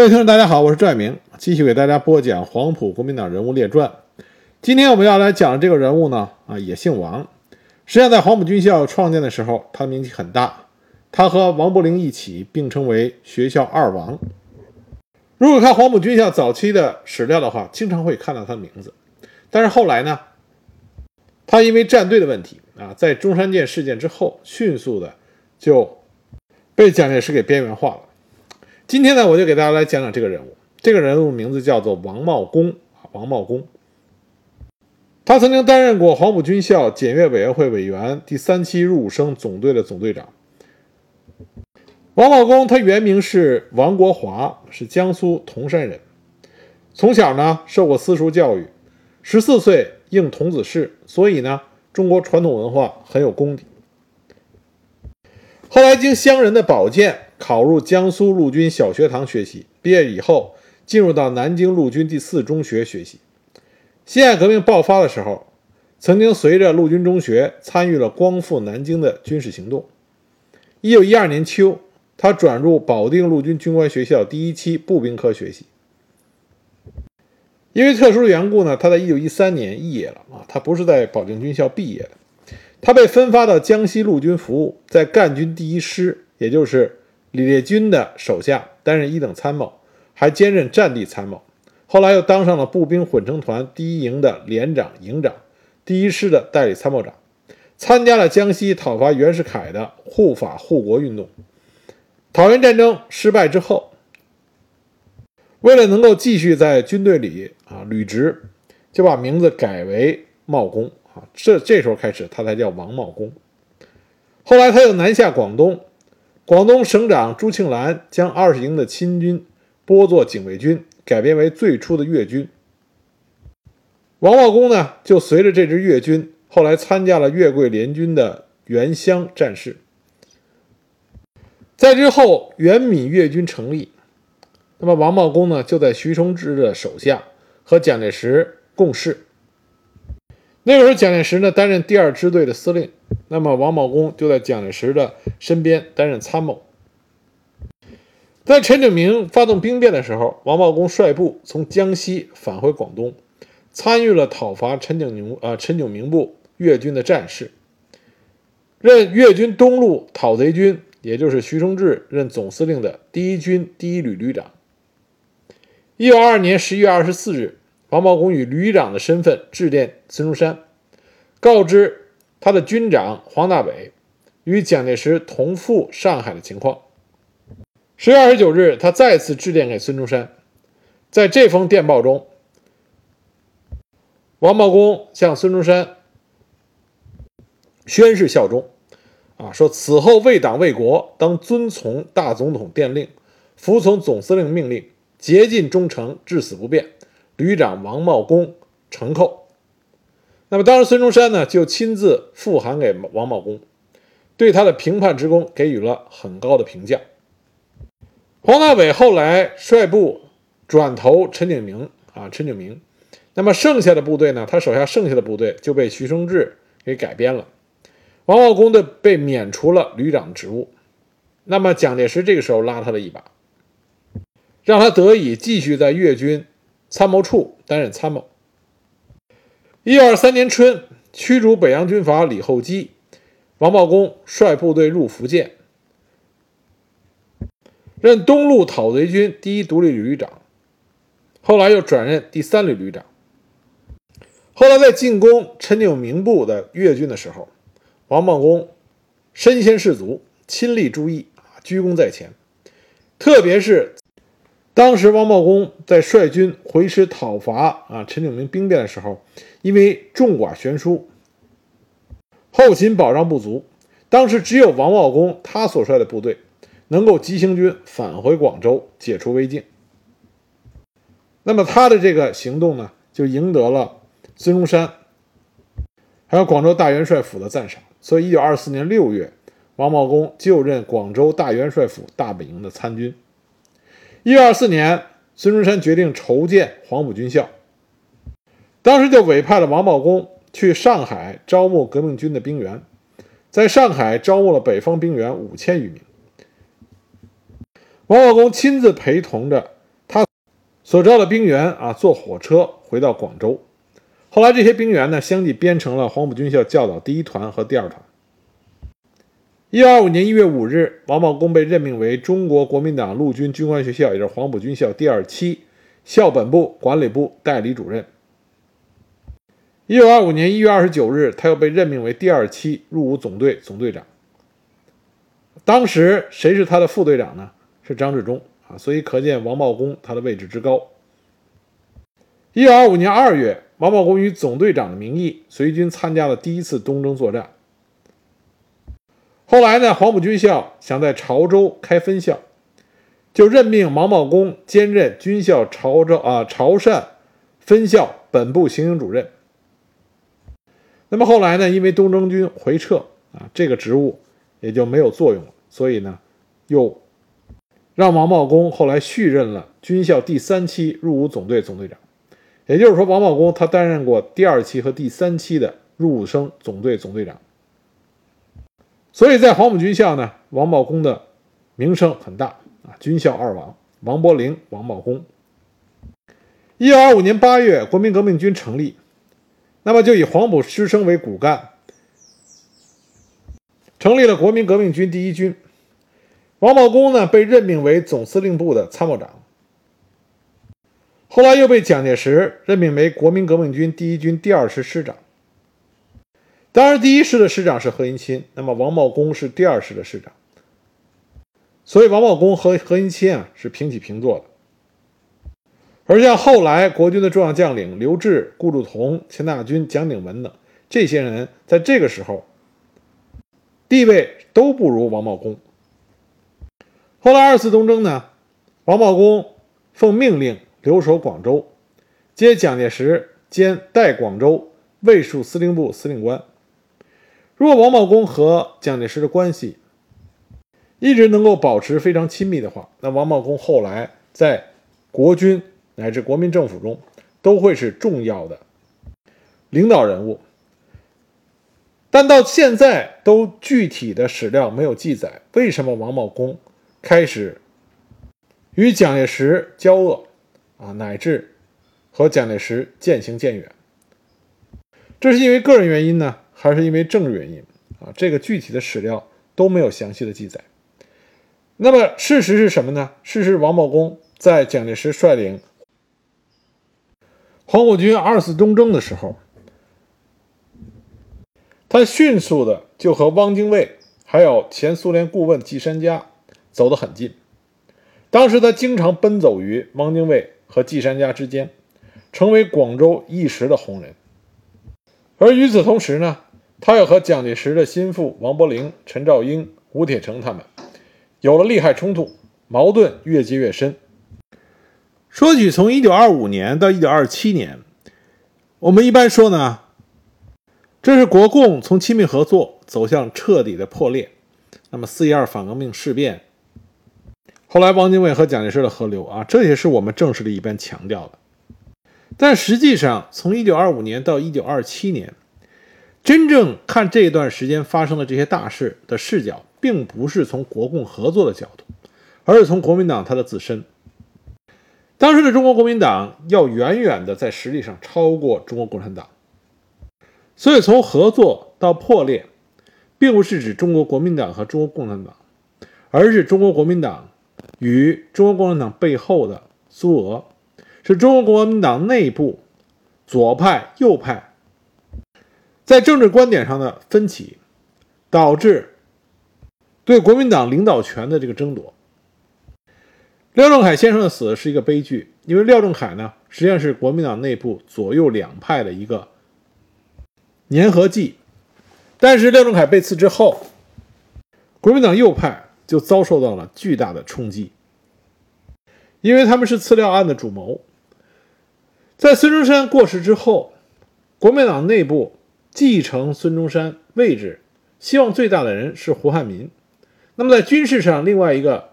各位听众，大家好，我是赵爱明，继续给大家播讲黄埔国民党人物列传。今天我们要来讲的这个人物呢，啊，也姓王。实际上，在黄埔军校创建的时候，他名气很大，他和王伯龄一起并称为学校二王。如果看黄埔军校早期的史料的话，经常会看到他的名字。但是后来呢，他因为站队的问题啊，在中山舰事件之后，迅速的就被蒋介石给边缘化了。今天呢，我就给大家来讲讲这个人物。这个人物名字叫做王茂公啊，王茂公。他曾经担任过黄埔军校检阅委员会委员、第三期入伍生总队的总队长。王茂公他原名是王国华，是江苏铜山人。从小呢受过私塾教育，十四岁应童子试，所以呢中国传统文化很有功底。后来经乡人的保荐。考入江苏陆军小学堂学习，毕业以后进入到南京陆军第四中学学习。辛亥革命爆发的时候，曾经随着陆军中学参与了光复南京的军事行动。一九一二年秋，他转入保定陆军军官学校第一期步兵科学习。因为特殊的缘故呢，他在一九一三年肄业了啊，他不是在保定军校毕业的，他被分发到江西陆军服务，在赣军第一师，也就是。李烈钧的手下担任一等参谋，还兼任战地参谋。后来又当上了步兵混成团第一营的连长、营长，第一师的代理参谋长，参加了江西讨伐袁世凯的护法护国运动。讨袁战争失败之后，为了能够继续在军队里啊履职，就把名字改为茂公啊。这这时候开始，他才叫王茂公。后来他又南下广东。广东省长朱庆澜将二十营的亲军拨作警卫军，改编为最初的粤军。王茂公呢，就随着这支粤军，后来参加了粤桂联军的原湘战事。在之后，原闽粤军成立，那么王茂公呢，就在徐崇智的手下和蒋介石共事。那个时候，蒋介石呢担任第二支队的司令。那么王茂公就在蒋介石的身边担任参谋。在陈炯明发动兵变的时候，王茂公率部从江西返回广东，参与了讨伐陈炯明啊陈炯明部粤军的战事，任粤军东路讨贼军，也就是徐崇志任总司令的第一军第一旅旅长。一九二二年十一月二十四日，王茂公以旅长的身份致电孙中山，告知。他的军长黄大炜与蒋介石同赴上海的情况。十月二十九日，他再次致电给孙中山，在这封电报中，王茂公向孙中山宣誓效忠，啊，说此后为党为国，当遵从大总统电令，服从总司令命令，竭尽忠诚，至死不变。旅长王茂公承扣。那么，当时孙中山呢，就亲自复函给王茂公，对他的平叛之功给予了很高的评价。黄大炜后来率部转投陈炯明啊，陈炯明。那么剩下的部队呢，他手下剩下的部队就被徐生智给改编了。王茂公的被免除了旅长职务。那么蒋介石这个时候拉他的一把，让他得以继续在粤军参谋处担任参谋。一二三年春，驱逐北洋军阀李厚基，王茂公率部队入福建，任东路讨贼军第一独立旅旅长，后来又转任第三旅旅长。后来在进攻陈炯明部的粤军的时候，王茂公身先士卒，亲力助役，啊，居功在前，特别是。当时王茂公在率军回师讨伐啊陈炯明兵变的时候，因为众寡悬殊，后勤保障不足，当时只有王茂公他所率的部队能够急行军返回广州，解除危境。那么他的这个行动呢，就赢得了孙中山还有广州大元帅府的赞赏。所以，一九二四年六月，王茂公就任广州大元帅府大本营的参军。一九二四年，孙中山决定筹建黄埔军校，当时就委派了王茂公去上海招募革命军的兵员，在上海招募了北方兵员五千余名。王茂公亲自陪同着他所招的兵员啊，坐火车回到广州。后来这些兵员呢，相继编成了黄埔军校教导第一团和第二团。一九二五年一月五日，王茂功被任命为中国国民党陆军军官学校，也就是黄埔军校第二期校本部管理部代理主任。一九二五年一月二十九日，他又被任命为第二期入伍总队总队长。当时谁是他的副队长呢？是张治中啊，所以可见王茂功他的位置之高。一九二五年二月，王茂功以总队长的名义随军参加了第一次东征作战。后来呢，黄埔军校想在潮州开分校，就任命王茂功兼任军校潮州啊潮汕分校本部行营主任。那么后来呢，因为东征军回撤啊，这个职务也就没有作用了，所以呢，又让王茂功后来续任了军校第三期入伍总队总队长。也就是说，王茂功他担任过第二期和第三期的入伍生总队总队长。所以在黄埔军校呢，王茂功的名声很大啊，军校二王王伯龄、王茂功。一九二五年八月，国民革命军成立，那么就以黄埔师生为骨干，成立了国民革命军第一军。王茂功呢，被任命为总司令部的参谋长，后来又被蒋介石任命为国民革命军第一军第二师师长。当然，第一师的师长是何应钦，那么王茂功是第二师的师长，所以王茂功和何应钦啊是平起平坐的。而像后来国军的重要将领刘峙、顾祝同、钱大钧、蒋鼎文等这些人，在这个时候地位都不如王茂功。后来二次东征呢，王茂功奉命令留守广州，接蒋介石兼代广州卫戍司令部司令官。如果王茂功和蒋介石的关系一直能够保持非常亲密的话，那王茂功后来在国军乃至国民政府中都会是重要的领导人物。但到现在都具体的史料没有记载，为什么王茂功开始与蒋介石交恶啊，乃至和蒋介石渐行渐远？这是因为个人原因呢？还是因为政治原因啊，这个具体的史料都没有详细的记载。那么事实是什么呢？事实王茂功在蒋介石率领黄埔军二次东征的时候，他迅速的就和汪精卫还有前苏联顾问季山家走得很近。当时他经常奔走于汪精卫和季山家之间，成为广州一时的红人。而与此同时呢？他又和蒋介石的心腹王伯龄、陈兆英、吴铁城他们有了利害冲突，矛盾越积越深。说起从1925年到1927年，我们一般说呢，这是国共从亲密合作走向彻底的破裂。那么四一二反革命事变，后来汪精卫和蒋介石的合流啊，这也是我们正式的一般强调的。但实际上，从1925年到1927年。真正看这段时间发生的这些大事的视角，并不是从国共合作的角度，而是从国民党它的自身。当时的中国国民党要远远的在实力上超过中国共产党，所以从合作到破裂，并不是指中国国民党和中国共产党，而是中国国民党与中国共产党背后的苏俄，是中国国民党内部左派、右派。在政治观点上的分歧，导致对国民党领导权的这个争夺。廖仲恺先生的死是一个悲剧，因为廖仲恺呢，实际上是国民党内部左右两派的一个粘合剂。但是廖仲恺被刺之后，国民党右派就遭受到了巨大的冲击，因为他们是刺廖案的主谋。在孙中山过世之后，国民党内部。继承孙中山位置，希望最大的人是胡汉民。那么在军事上，另外一个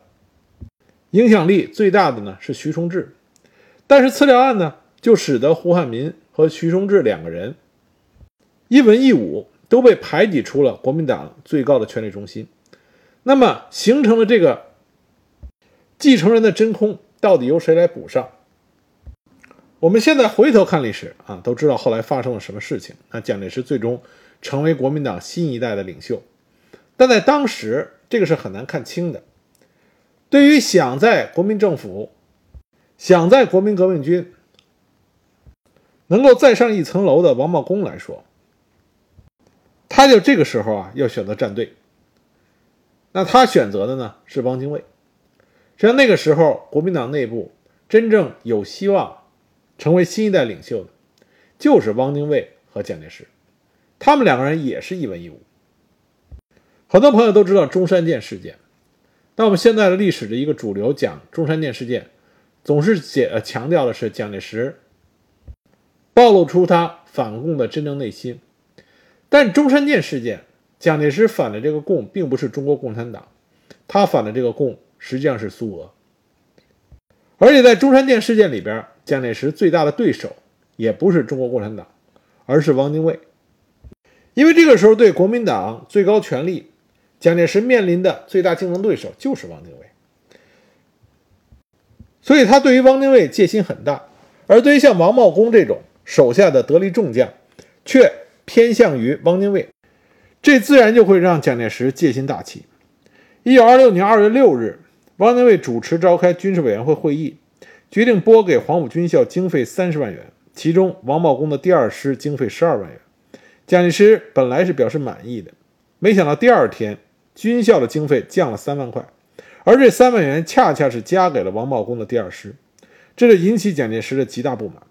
影响力最大的呢是徐崇智。但是，刺料案呢，就使得胡汉民和徐崇智两个人一文一武都被排挤出了国民党最高的权力中心。那么，形成了这个继承人的真空，到底由谁来补上？我们现在回头看历史啊，都知道后来发生了什么事情。那蒋介石最终成为国民党新一代的领袖，但在当时，这个是很难看清的。对于想在国民政府、想在国民革命军能够再上一层楼的王茂公来说，他就这个时候啊，要选择站队。那他选择的呢是汪精卫。实际上那个时候，国民党内部真正有希望成为新一代领袖的，就是汪精卫和蒋介石。他们两个人也是一文一武。很多朋友都知道中山舰事件，那我们现在的历史的一个主流讲中山舰事件，总是解强调的是蒋介石暴露出他反共的真正内心。但中山舰事件，蒋介石反的这个共并不是中国共产党，他反的这个共实际上是苏俄。而且在中山舰事件里边，蒋介石最大的对手也不是中国共产党，而是汪精卫。因为这个时候对国民党最高权力，蒋介石面临的最大竞争对手就是汪精卫，所以他对于汪精卫戒心很大，而对于像王茂公这种手下的得力众将，却偏向于汪精卫，这自然就会让蒋介石戒心大起。一九二六年二月六日，汪精卫主持召开军事委员会会议，决定拨给黄埔军校经费三十万元，其中王茂公的第二师经费十二万元。蒋介石本来是表示满意的，没想到第二天军校的经费降了三万块，而这三万元恰恰是加给了王茂公的第二师，这就引起蒋介石的极大不满。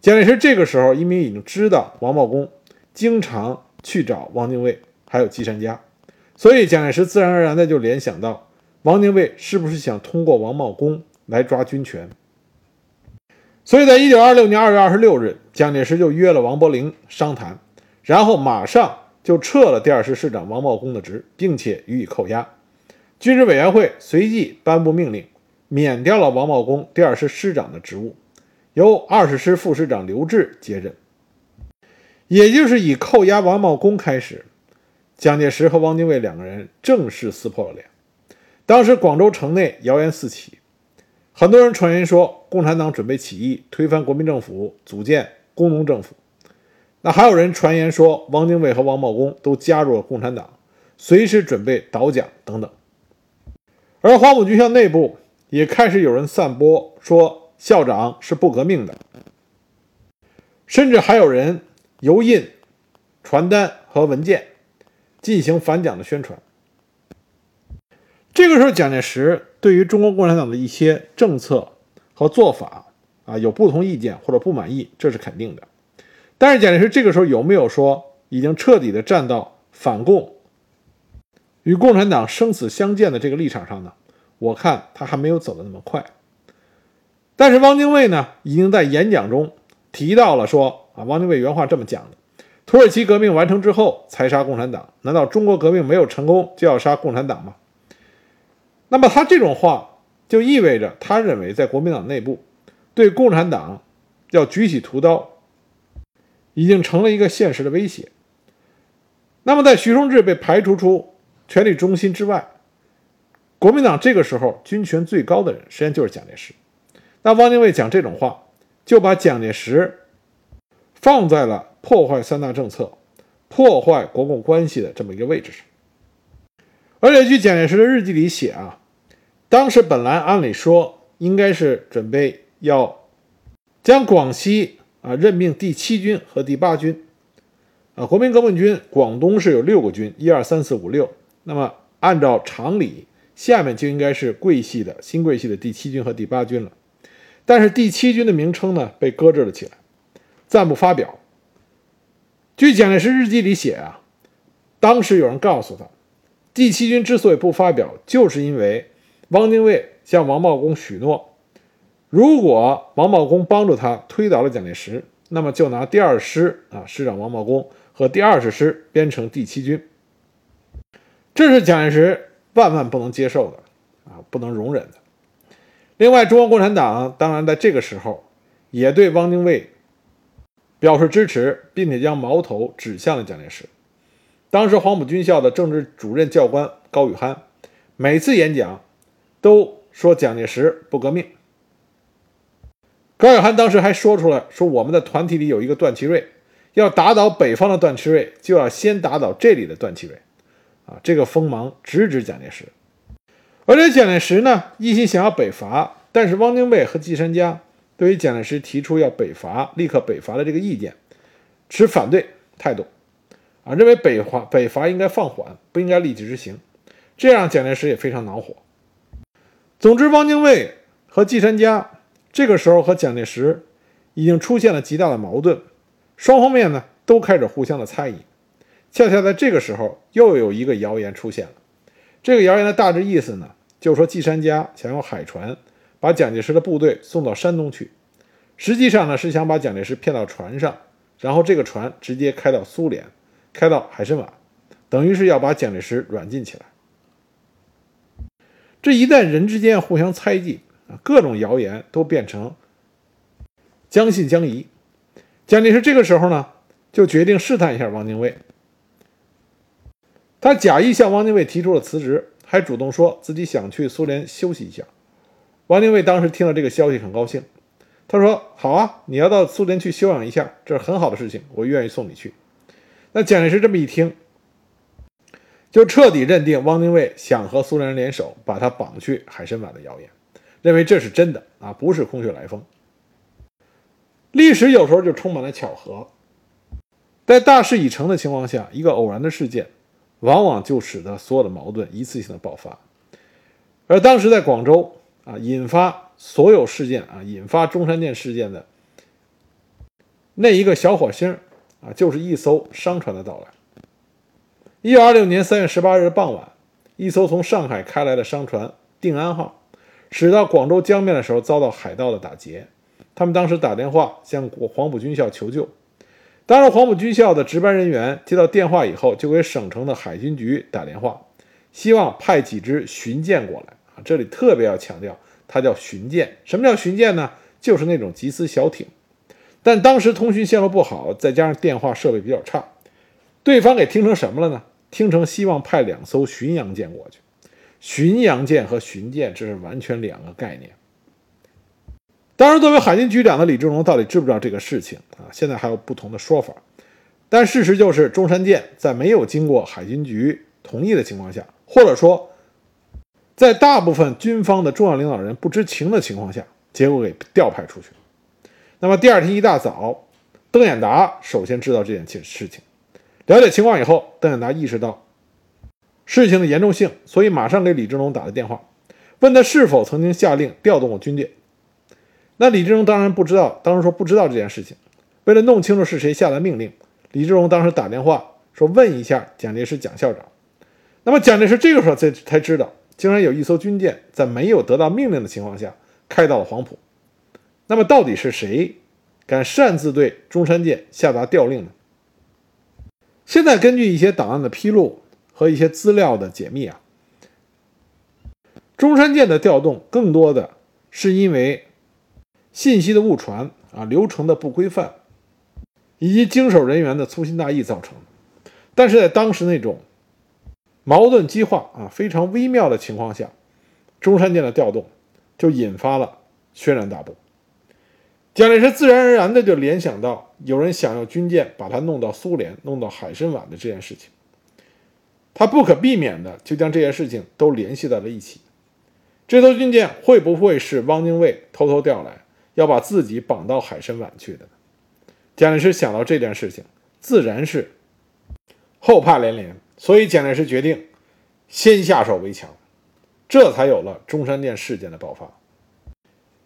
蒋介石这个时候因为已经知道王茂公经常去找汪精卫，还有季山家，所以蒋介石自然而然的就联想到王精卫是不是想通过王茂公来抓军权。所以在一九二六年二月二十六日，蒋介石就约了王伯龄商谈。然后马上就撤了第二师师长王茂公的职，并且予以扣押。军事委员会随即颁布命令，免掉了王茂公第二师师长的职务，由二十师副师长刘峙接任。也就是以扣押王茂公开始，蒋介石和汪精卫两个人正式撕破了脸。当时广州城内谣言四起，很多人传言说共产党准备起义，推翻国民政府，组建工农政府。那还有人传言说，汪精卫和王茂公都加入了共产党，随时准备倒蒋等等。而黄埔军校内部也开始有人散播说校长是不革命的，甚至还有人油印传单和文件进行反蒋的宣传。这个时候，蒋介石对于中国共产党的一些政策和做法啊有不同意见或者不满意，这是肯定的。但是蒋介石这个时候有没有说已经彻底的站到反共、与共产党生死相见的这个立场上呢？我看他还没有走得那么快。但是汪精卫呢，已经在演讲中提到了说啊，汪精卫原话这么讲的：土耳其革命完成之后才杀共产党，难道中国革命没有成功就要杀共产党吗？那么他这种话就意味着他认为在国民党内部对共产党要举起屠刀。已经成了一个现实的威胁。那么，在徐崇智被排除出权力中心之外，国民党这个时候军权最高的人实际上就是蒋介石。那汪精卫讲这种话，就把蒋介石放在了破坏三大政策、破坏国共关系的这么一个位置上。而且，据蒋介石的日记里写啊，当时本来按理说应该是准备要将广西。啊，任命第七军和第八军，啊，国民革命军广东是有六个军，一二三四五六。那么按照常理，下面就应该是桂系的新桂系的第七军和第八军了。但是第七军的名称呢被搁置了起来，暂不发表。据蒋介石日记里写啊，当时有人告诉他，第七军之所以不发表，就是因为汪精卫向王茂公许诺。如果王茂公帮助他推倒了蒋介石，那么就拿第二师啊师长王茂公和第二十师编成第七军。这是蒋介石万万不能接受的啊，不能容忍的。另外，中国共产党当然在这个时候也对汪精卫表示支持，并且将矛头指向了蒋介石。当时黄埔军校的政治主任教官高宇涵每次演讲都说蒋介石不革命。高晓攀当时还说出来说：“我们的团体里有一个段祺瑞，要打倒北方的段祺瑞，就要先打倒这里的段祺瑞。”啊，这个锋芒直指蒋介石。而且蒋介石呢，一心想要北伐，但是汪精卫和季山家对于蒋介石提出要北伐、立刻北伐的这个意见，持反对态度，啊，认为北伐北伐应该放缓，不应该立即执行，这让蒋介石也非常恼火。总之，汪精卫和季山家这个时候和蒋介石已经出现了极大的矛盾，双方面呢都开始互相的猜疑。恰恰在这个时候，又有一个谣言出现了。这个谣言的大致意思呢，就是说季山家想用海船把蒋介石的部队送到山东去，实际上呢是想把蒋介石骗到船上，然后这个船直接开到苏联，开到海参崴，等于是要把蒋介石软禁起来。这一旦人之间互相猜忌，各种谣言都变成将信将疑。蒋介石这个时候呢，就决定试探一下汪精卫。他假意向汪精卫提出了辞职，还主动说自己想去苏联休息一下。汪精卫当时听了这个消息很高兴，他说：“好啊，你要到苏联去休养一下，这是很好的事情，我愿意送你去。”那蒋介石这么一听，就彻底认定汪精卫想和苏联人联手把他绑去海参崴的谣言，认为这是真的啊，不是空穴来风。历史有时候就充满了巧合，在大势已成的情况下，一个偶然的事件。往往就使得所有的矛盾一次性的爆发，而当时在广州啊，引发所有事件啊，引发中山舰事件的那一个小火星啊，就是一艘商船的到来。一九二六年三月十八日傍晚，一艘从上海开来的商船“定安号”驶到广州江面的时候，遭到海盗的打劫。他们当时打电话向黄埔军校求救。当时黄埔军校的值班人员接到电话以后，就给省城的海军局打电话，希望派几支巡舰过来啊。这里特别要强调，它叫巡舰。什么叫巡舰呢？就是那种缉私小艇。但当时通讯线路不好，再加上电话设备比较差，对方给听成什么了呢？听成希望派两艘巡洋舰过去。巡洋舰和巡舰这是完全两个概念。当然，作为海军局长的李志龙到底知不知道这个事情啊？现在还有不同的说法。但事实就是，中山舰在没有经过海军局同意的情况下，或者说在大部分军方的重要领导人不知情的情况下，结果给调派出去。那么第二天一大早，邓演达首先知道这件事情，了解情况以后，邓演达意识到事情的严重性，所以马上给李志龙打了电话，问他是否曾经下令调动过军舰。那李志荣当然不知道，当时说不知道这件事情。为了弄清楚是谁下的命令，李志荣当时打电话说问一下蒋介石蒋校长。那么蒋介石这个时候才才知道，竟然有一艘军舰在没有得到命令的情况下开到了黄埔。那么到底是谁敢擅自对中山舰下达调令呢？现在根据一些档案的披露和一些资料的解密啊，中山舰的调动更多的是因为。信息的误传啊，流程的不规范，以及经手人员的粗心大意造成。但是在当时那种矛盾激化啊非常微妙的情况下，中山舰的调动就引发了轩然大波。蒋介石自然而然的就联想到有人想要军舰把它弄到苏联、弄到海参崴的这件事情，他不可避免的就将这些事情都联系在了一起。这艘军舰会不会是汪精卫偷偷调来？要把自己绑到海参崴去的呢，蒋介石想到这件事情，自然是后怕连连，所以蒋介石决定先下手为强，这才有了中山舰事件的爆发。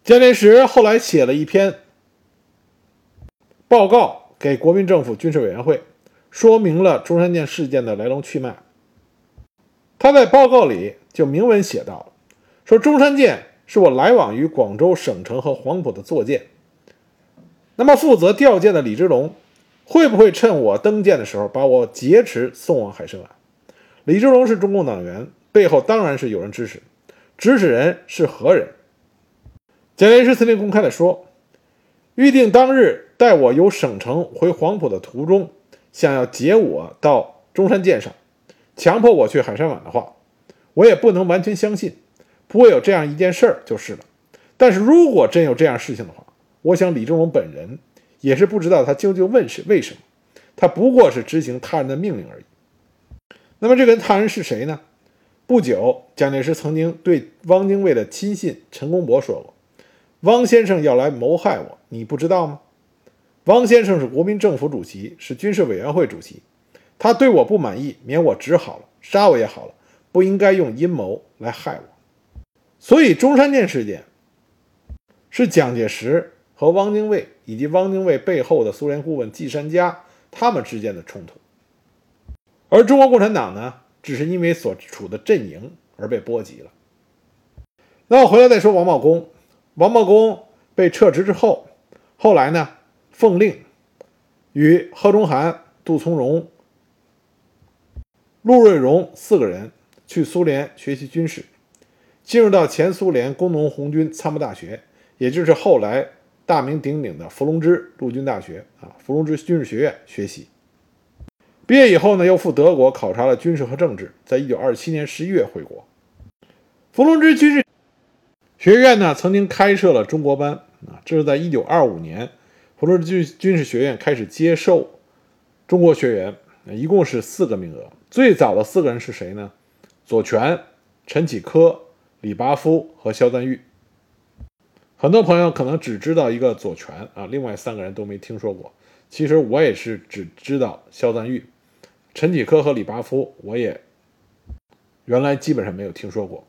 蒋介石后来写了一篇报告给国民政府军事委员会，说明了中山舰事件的来龙去脉。他在报告里就明文写道：“说中山舰。”是我来往于广州省城和黄埔的坐舰。那么负责调舰的李之龙，会不会趁我登舰的时候把我劫持送往海参崴？李之龙是中共党员，背后当然是有人指使。指使人是何人？蒋介石曾经公开的说，预定当日带我由省城回黄埔的途中，想要劫我到中山舰上，强迫我去海参崴的话，我也不能完全相信。不会有这样一件事儿就是了，但是如果真有这样事情的话，我想李正荣本人也是不知道他究竟问是为什么，他不过是执行他人的命令而已。那么这个他人是谁呢？不久，蒋介石曾经对汪精卫的亲信陈公博说过：“汪先生要来谋害我，你不知道吗？”汪先生是国民政府主席，是军事委员会主席，他对我不满意，免我职好了，杀我也好了，不应该用阴谋来害我。所以中山舰事件是蒋介石和汪精卫以及汪精卫背后的苏联顾问季山家他们之间的冲突，而中国共产党呢，只是因为所处的阵营而被波及了。那我回来再说王茂公，王茂公被撤职之后，后来呢？奉令与贺中涵、杜从容、陆瑞荣四个人去苏联学习军事，进入到前苏联工农红军参谋大学，也就是后来大名鼎鼎的伏龙芝陆军大学啊，伏龙芝军事学院学习。毕业以后呢，又赴德国考察了军事和政治，在一九二七年十一月回国。伏龙芝军事学院呢，曾经开设了中国班啊，这是在一九二五年。普罗军军事学院开始接受中国学员，一共是四个名额。最早的四个人是谁呢？左权、陈启科、李拔夫和肖赞玉。很多朋友可能只知道一个左权啊，另外三个人都没听说过。其实我也是只知道肖赞玉、陈启科和李拔夫，我也原来基本上没有听说过。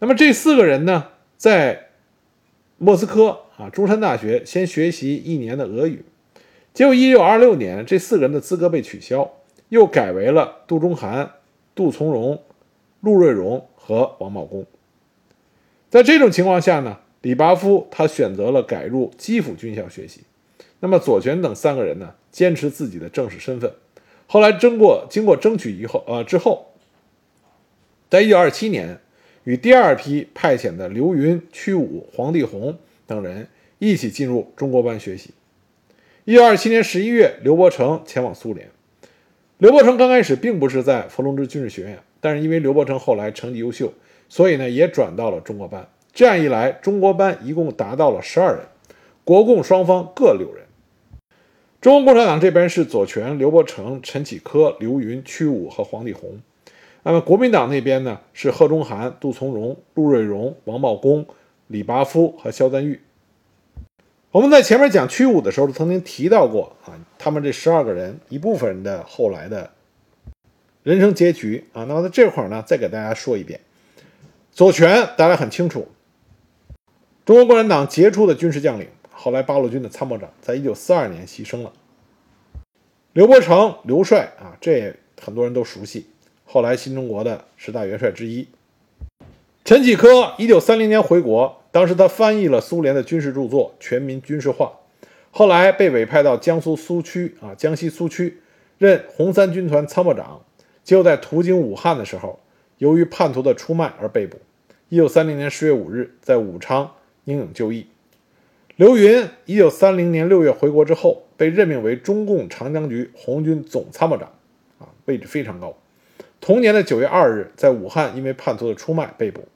那么这四个人呢，在莫斯科。啊，中山大学先学习一年的俄语，结果一九二六年这四个人的资格被取消，又改为了杜中涵、杜从容、陆瑞荣和王茂公。在这种情况下呢，李拔夫他选择了改入基辅军校学习。那么左权等三个人呢，坚持自己的正式身份。后来争过经过争取以后，呃之后，在一九二七年，与第二批派遣的刘云、屈武、黄帝红。等人一起进入中国班学习。一九二七年十一月，刘伯承前往苏联。刘伯承刚开始并不是在伏龙芝军事学院，但是因为刘伯承后来成绩优秀，所以呢也转到了中国班。这样一来，中国班一共达到了十二人，国共双方各六人。中国共产党这边是左权、刘伯承、陈启科、刘云、屈武和黄帝红。那么国民党那边呢是贺中涵、杜从容、陆瑞荣、王茂公。李拔夫和肖赞玉，我们在前面讲屈武的时候曾经提到过啊，他们这十二个人一部分人的后来的人生结局啊。那么在这块儿呢，再给大家说一遍。左权大家很清楚，中国共产党杰出的军事将领，后来八路军的参谋长，在一九四二年牺牲了。刘伯承，刘帅啊，这很多人都熟悉，后来新中国的十大元帅之一。陈启科，一九三零年回国。当时他翻译了苏联的军事著作《全民军事化》，后来被委派到江苏苏区啊，江西苏区任红三军团参谋长。就在途经武汉的时候，由于叛徒的出卖而被捕。一九三零年十月五日，在武昌英勇就义。刘云，一九三零年六月回国之后，被任命为中共长江局红军总参谋长，啊，位置非常高。同年的九月二日，在武汉因为叛徒的出卖被捕。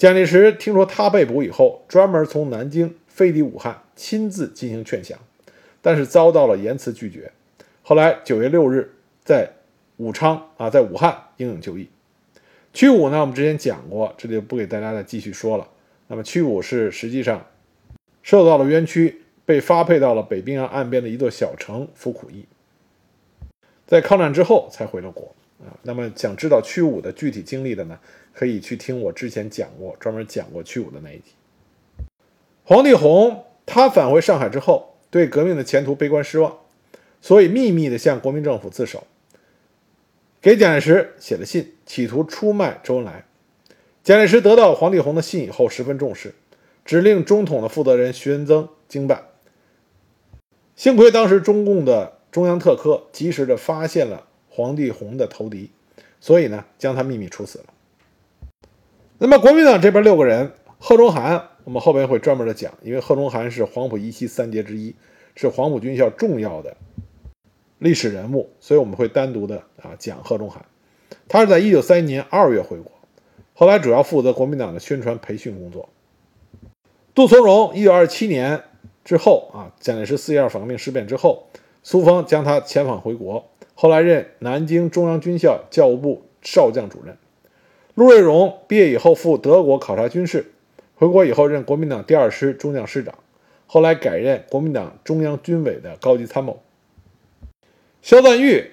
蒋介石听说他被捕以后，专门从南京飞抵武汉，亲自进行劝降，但是遭到了严词拒绝。后来九月六日，在武昌啊，在武汉英勇就义。屈武呢，我们之前讲过，这里就不给大家再继续说了。那么屈武是实际上受到了冤屈，被发配到了北冰洋岸边的一座小城服苦役，在抗战之后才回了国啊。那么想知道屈武的具体经历的呢？可以去听我之前讲过、专门讲过屈武的那一集。黄帝红他返回上海之后，对革命的前途悲观失望，所以秘密的向国民政府自首，给蒋介石写了信，企图出卖周恩来。蒋介石得到黄帝红的信以后，十分重视，指令中统的负责人徐恩曾经办。幸亏当时中共的中央特科及时的发现了黄帝红的投敌，所以呢，将他秘密处死了。那么国民党这边六个人，贺中涵，我们后边会专门的讲，因为贺中涵是黄埔一期三杰之一，是黄埔军校重要的历史人物，所以我们会单独的啊讲贺中涵。他是在一九三一年二月回国，后来主要负责国民党的宣传培训工作。杜从荣，一九二七年之后啊，蒋介石四一二反革命事变之后，苏峰将他遣返回国，后来任南京中央军校教务部少将主任。陆瑞荣毕业以后赴德国考察军事，回国以后任国民党第二师中将师长，后来改任国民党中央军委的高级参谋。肖赞玉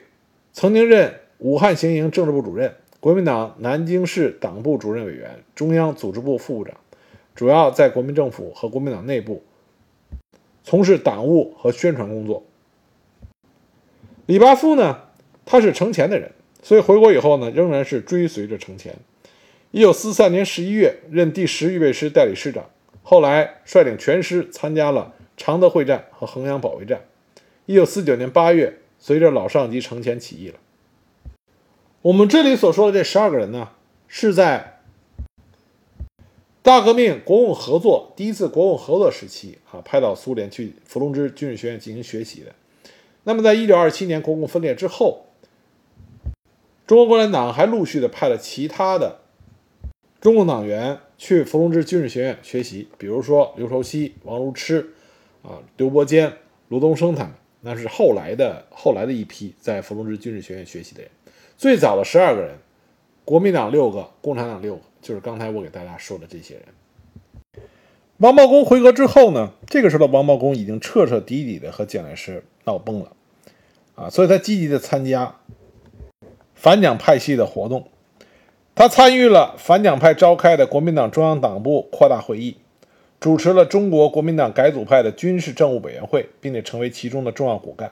曾经任武汉行营政治部主任。国民党南京市党部主任委员、中央组织部副部长，主要在国民政府和国民党内部从事党务和宣传工作。李巴夫呢，他是程潜的人，所以回国以后呢，仍然是追随着程潜。一九四三年十一月，任第十预备师代理师长，后来率领全师参加了常德会战和衡阳保卫战。一九四九年八月，随着老上级程潜起义了。我们这里所说的这十二个人呢，是在大革命国共合作第一次国共合作时期啊，派到苏联去伏龙芝军事学院进行学习的。那么，在一九二七年国共分裂之后，中国共产党还陆续的派了其他的中共党员去伏龙芝军事学院学习，比如说刘畴西、王如痴啊、刘伯坚、卢东升他们，那是后来的后来的一批在伏龙芝军事学院学习的人。最早的十二个人，国民党六个，共产党六个，就是刚才我给大家说的这些人。王茂公回国之后呢，这个时候的王茂公已经彻彻底底的和蒋介石闹崩了，啊，所以他积极的参加反蒋派系的活动，他参与了反蒋派召开的国民党中央党部扩大会议，主持了中国国民党改组派的军事政务委员会，并且成为其中的重要骨干。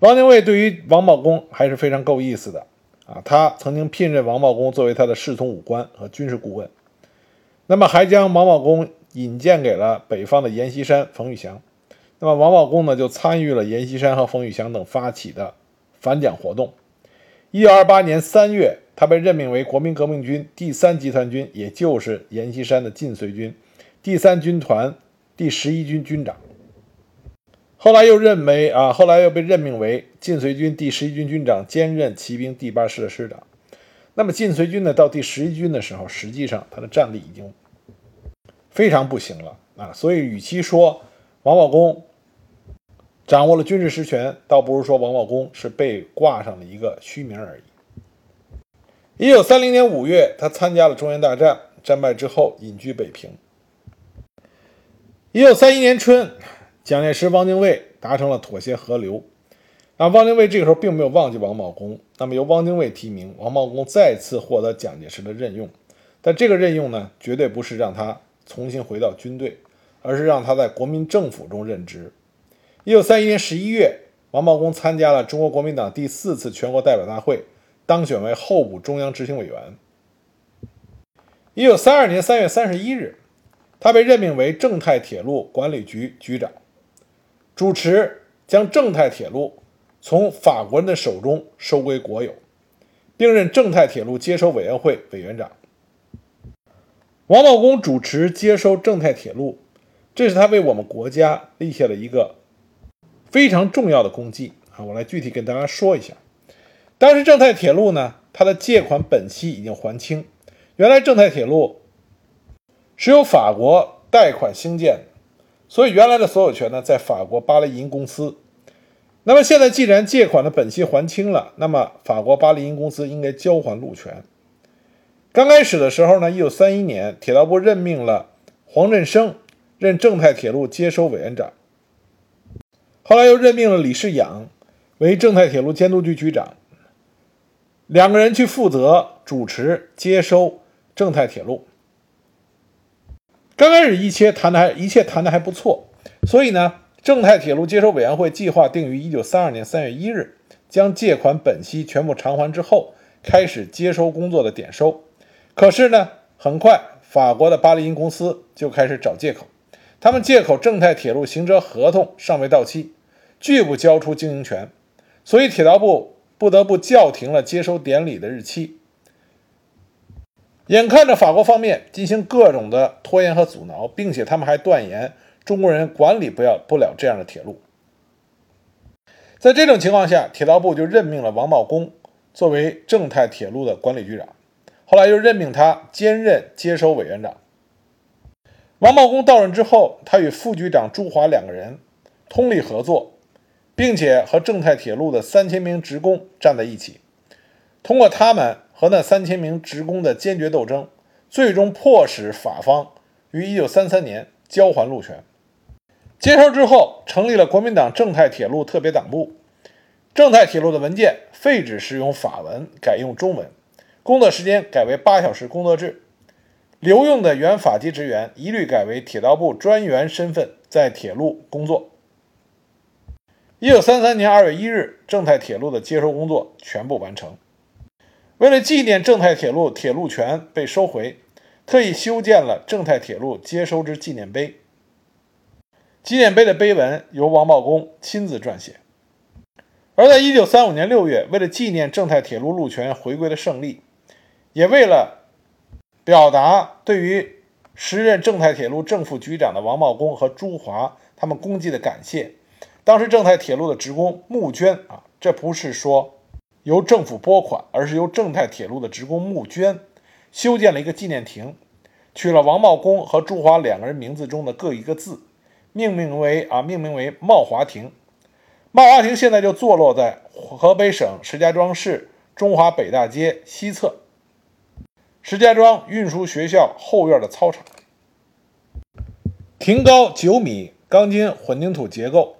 汪精卫对于王茂公还是非常够意思的啊！他曾经聘任王茂公作为他的侍从武官和军事顾问，那么还将王茂公引荐给了北方的阎锡山、冯玉祥。那么王茂公呢，就参与了阎锡山和冯玉祥等发起的反蒋活动。一九二八年三月，他被任命为国民革命军第三集团军，也就是阎锡山的晋绥军第三军团第十一军军长。后来又任为啊，后来又被任命为晋绥军第十一军军长，兼任骑兵第八师的师长。那么晋绥军呢，到第十一军的时候，实际上他的战力已经非常不行了啊。所以，与其说王茂公掌握了军事实权，倒不如说王茂公是被挂上了一个虚名而已。一九三零年五月，他参加了中原大战，战败之后隐居北平。一九三一年春。蒋介石、汪精卫达成了妥协和流，那汪精卫这个时候并没有忘记王茂公，那么由汪精卫提名，王茂公再次获得蒋介石的任用，但这个任用呢，绝对不是让他重新回到军队，而是让他在国民政府中任职。一九三一年十一月，王茂公参加了中国国民党第四次全国代表大会，当选为候补中央执行委员。一九三二年三月三十一日，他被任命为正太铁路管理局局长。主持将正太铁路从法国人的手中收归国有，并任正太铁路接收委员会委员长。王茂公主持接收正太铁路，这是他为我们国家立下了一个非常重要的功绩啊！我来具体跟大家说一下。当时正太铁路呢，它的借款本息已经还清。原来正太铁路是由法国贷款兴建。所以原来的所有权呢，在法国巴黎银公司。那么现在既然借款的本息还清了，那么法国巴黎银公司应该交还路权。刚开始的时候呢，一九三一年，铁道部任命了黄振生任正太铁路接收委员长，后来又任命了李世养为正太铁路监督局局长，两个人去负责主持接收正太铁路。刚开始一切谈的还一切谈的还不错，所以呢，正太铁路接收委员会计划定于一九三二年三月一日将借款本息全部偿还之后，开始接收工作的点收。可是呢，很快法国的巴黎银公司就开始找借口，他们借口正太铁路行车合同尚未到期，拒不交出经营权，所以铁道部不得不叫停了接收典礼的日期。眼看着法国方面进行各种的拖延和阻挠，并且他们还断言中国人管理不了不了这样的铁路。在这种情况下，铁道部就任命了王茂公作为正太铁路的管理局长，后来又任命他兼任接收委员长。王茂公到任之后，他与副局长朱华两个人通力合作，并且和正太铁路的三千名职工站在一起，通过他们和那三千名职工的坚决斗争，最终迫使法方于一九三三年交还路权。接收之后，成立了国民党正太铁路特别党部。正太铁路的文件废止使用法文，改用中文，工作时间改为八小时工作制。留用的原法籍职员一律改为铁道部专员身份，在铁路工作。一九三三年二月一日，正太铁路的接收工作全部完成。为了纪念正太铁路铁路权被收回，特意修建了正太铁路接收之纪念碑。纪念碑的碑文由王茂公亲自撰写。而在一九三五年六月，为了纪念正太铁路路权回归的胜利，也为了表达对于时任正太铁路正副局长的王茂公和朱华他们功绩的感谢，当时正太铁路的职工募捐啊，这不是说由政府拨款，而是由正太铁路的职工募捐，修建了一个纪念亭，取了王茂公和朱华两个人名字中的各一个字，命名为啊，命名为茂华亭。茂华亭现在就坐落在河北省石家庄市中华北大街西侧。石家庄运输学校后院的操场，亭高九米，钢筋混凝土结构，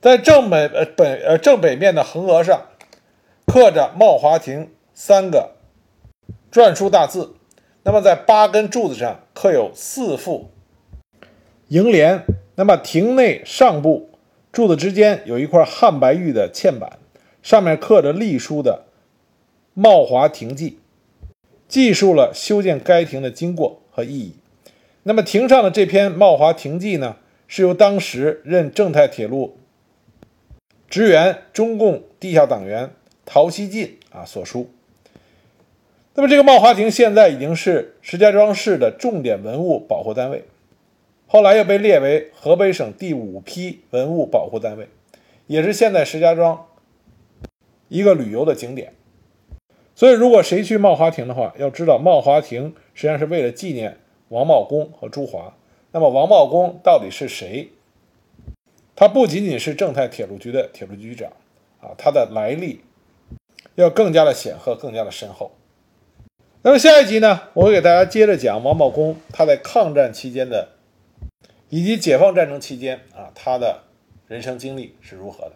在正北呃北呃正北面的横额上刻着“茂华亭”三个篆书大字。那么在八根柱子上刻有四副楹联。那么亭内上部柱子之间有一块汉白玉的嵌板，上面刻着隶书的“茂华亭记”。记述了修建该亭的经过和意义。那么，亭上的这篇《茂华亭记》呢，是由当时任正太铁路职员、中共地下党员陶希进啊所书。那么，这个茂华亭现在已经是石家庄市的重点文物保护单位，后来又被列为河北省第五批文物保护单位，也是现在石家庄一个旅游的景点。所以，如果谁去茂华亭的话，要知道茂华亭实际上是为了纪念王茂公和朱华。那么，王茂公到底是谁？他不仅仅是正太铁路局的铁路局长啊，他的来历要更加的显赫，更加的深厚。那么下一集呢，我会给大家接着讲王茂公他在抗战期间的，以及解放战争期间啊，他的人生经历是如何的。